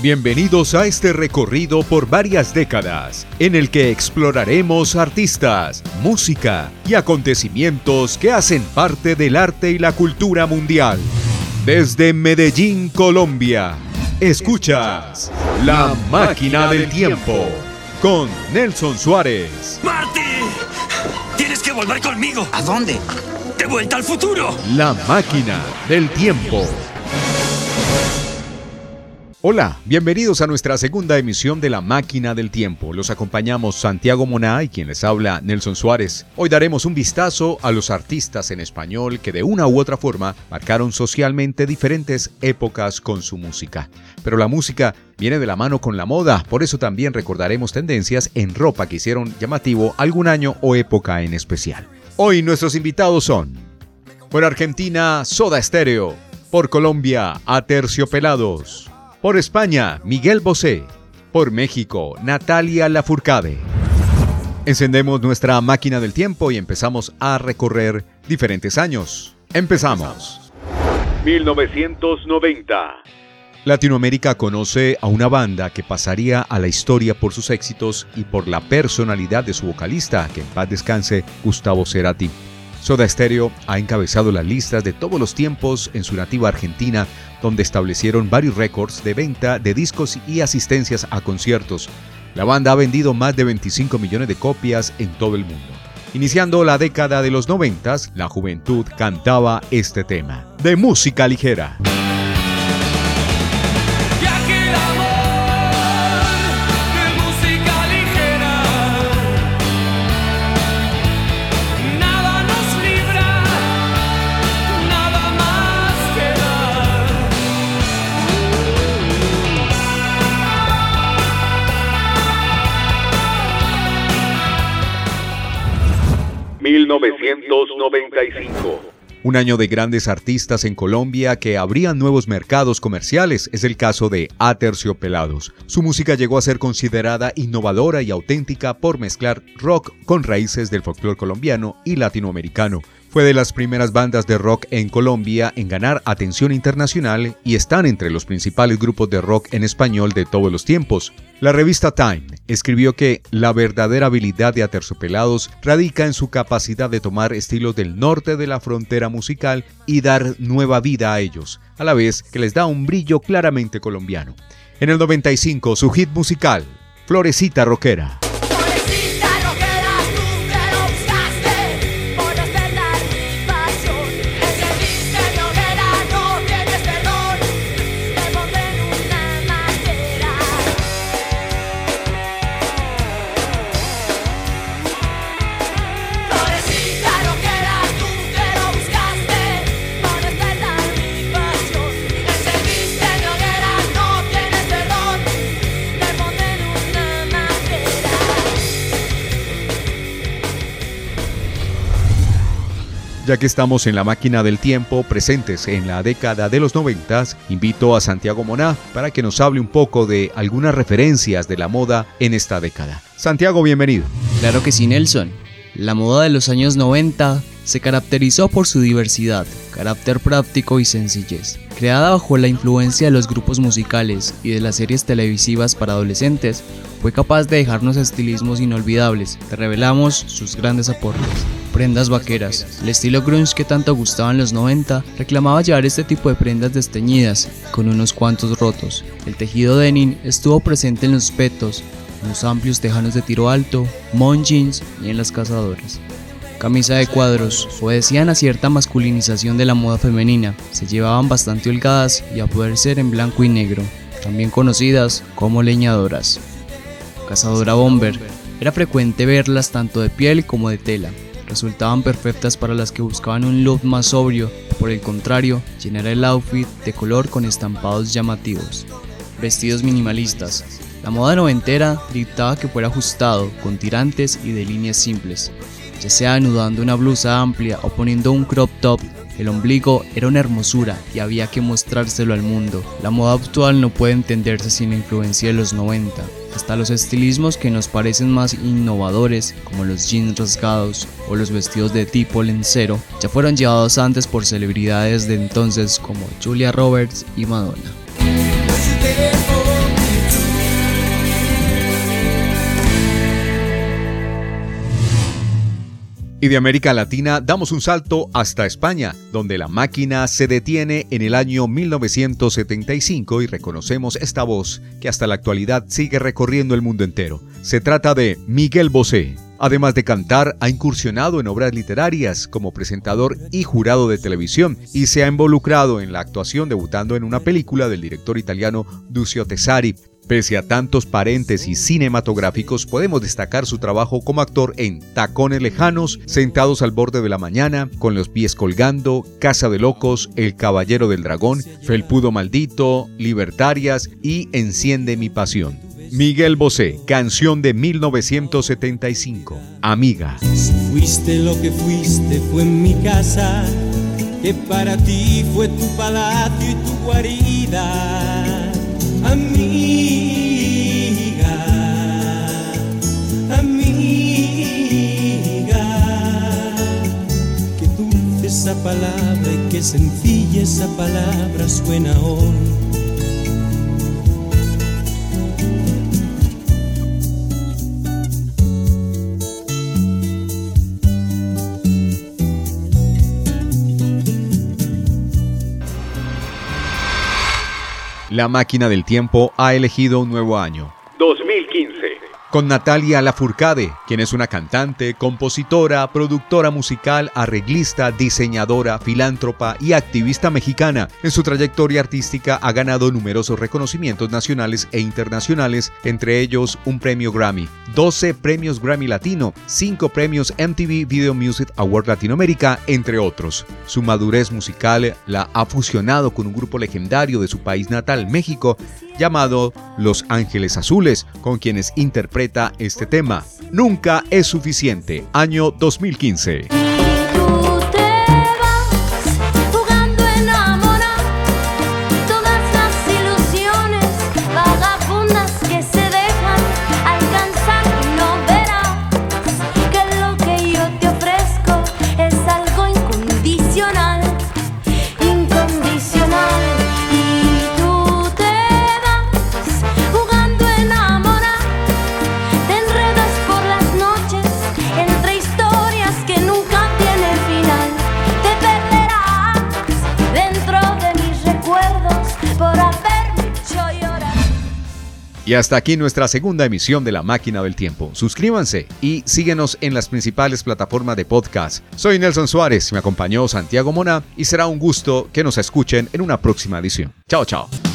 Bienvenidos a este recorrido por varias décadas, en el que exploraremos artistas, música y acontecimientos que hacen parte del arte y la cultura mundial. Desde Medellín, Colombia, escuchas La Máquina del Tiempo con Nelson Suárez. ¡Marty! ¡Tienes que volver conmigo! ¿A dónde? ¡De vuelta al futuro! La Máquina del Tiempo. Hola, bienvenidos a nuestra segunda emisión de La Máquina del Tiempo. Los acompañamos Santiago Moná y quien les habla Nelson Suárez. Hoy daremos un vistazo a los artistas en español que de una u otra forma marcaron socialmente diferentes épocas con su música. Pero la música viene de la mano con la moda, por eso también recordaremos tendencias en ropa que hicieron llamativo algún año o época en especial. Hoy nuestros invitados son por Argentina, Soda Stereo, por Colombia, Aterciopelados. Por España, Miguel Bosé. Por México, Natalia Lafourcade. Encendemos nuestra máquina del tiempo y empezamos a recorrer diferentes años. Empezamos. 1990. Latinoamérica conoce a una banda que pasaría a la historia por sus éxitos y por la personalidad de su vocalista, que en paz descanse, Gustavo Cerati. Soda Stereo ha encabezado las listas de todos los tiempos en su nativa Argentina, donde establecieron varios récords de venta de discos y asistencias a conciertos. La banda ha vendido más de 25 millones de copias en todo el mundo. Iniciando la década de los 90, la juventud cantaba este tema, de música ligera. 1995. Un año de grandes artistas en Colombia que abrían nuevos mercados comerciales es el caso de Aterciopelados. Su música llegó a ser considerada innovadora y auténtica por mezclar rock con raíces del folclore colombiano y latinoamericano. Fue de las primeras bandas de rock en Colombia en ganar atención internacional y están entre los principales grupos de rock en español de todos los tiempos. La revista Time escribió que la verdadera habilidad de Aterciopelados radica en su capacidad de tomar estilos del norte de la frontera musical y dar nueva vida a ellos, a la vez que les da un brillo claramente colombiano. En el 95, su hit musical, Florecita Rockera. Ya que estamos en la máquina del tiempo presentes en la década de los noventas, invito a Santiago Moná para que nos hable un poco de algunas referencias de la moda en esta década. Santiago, bienvenido. Claro que sí, Nelson. La moda de los años 90 se caracterizó por su diversidad, carácter práctico y sencillez. Creada bajo la influencia de los grupos musicales y de las series televisivas para adolescentes, fue capaz de dejarnos estilismos inolvidables. Te revelamos sus grandes aportes prendas vaqueras. El estilo grunge que tanto gustaba en los 90 reclamaba llevar este tipo de prendas desteñidas, con unos cuantos rotos. El tejido denim estuvo presente en los petos, en los amplios tejanos de tiro alto, mon jeans y en las cazadoras. Camisa de cuadros obedecían a cierta masculinización de la moda femenina, se llevaban bastante holgadas y a poder ser en blanco y negro, también conocidas como leñadoras. Cazadora bomber, era frecuente verlas tanto de piel como de tela, resultaban perfectas para las que buscaban un look más sobrio, por el contrario, llenar el outfit de color con estampados llamativos. Vestidos minimalistas. La moda noventera dictaba que fuera ajustado, con tirantes y de líneas simples. Ya sea anudando una blusa amplia o poniendo un crop top, el ombligo era una hermosura y había que mostrárselo al mundo. La moda actual no puede entenderse sin la influencia de los 90 hasta los estilismos que nos parecen más innovadores, como los jeans rasgados o los vestidos de tipo lencero, ya fueron llevados antes por celebridades de entonces como Julia Roberts y Madonna. Y de América Latina damos un salto hasta España, donde la máquina se detiene en el año 1975 y reconocemos esta voz que hasta la actualidad sigue recorriendo el mundo entero. Se trata de Miguel Bosé. Además de cantar, ha incursionado en obras literarias como presentador y jurado de televisión y se ha involucrado en la actuación debutando en una película del director italiano Duccio Tesari, Pese a tantos paréntesis cinematográficos, podemos destacar su trabajo como actor en Tacones Lejanos, Sentados al borde de la mañana, Con los pies colgando, Casa de Locos, El Caballero del Dragón, Felpudo Maldito, Libertarias y Enciende mi Pasión. Miguel Bosé, canción de 1975, Amiga. fuiste lo que fuiste, fue en mi casa, que para ti fue tu palacio y tu guarida qué sencilla esa palabra suena hoy. La máquina del tiempo ha elegido un nuevo año. 2015 con Natalia Lafourcade, quien es una cantante, compositora, productora musical, arreglista, diseñadora, filántropa y activista mexicana. En su trayectoria artística ha ganado numerosos reconocimientos nacionales e internacionales, entre ellos un premio Grammy, 12 premios Grammy Latino, 5 premios MTV Video Music Award Latinoamérica, entre otros. Su madurez musical la ha fusionado con un grupo legendario de su país natal, México, llamado Los Ángeles Azules, con quienes interpreta este tema. Nunca es suficiente, año 2015. Y hasta aquí nuestra segunda emisión de La Máquina del Tiempo. Suscríbanse y síguenos en las principales plataformas de podcast. Soy Nelson Suárez, me acompañó Santiago Mona y será un gusto que nos escuchen en una próxima edición. Chao, chao.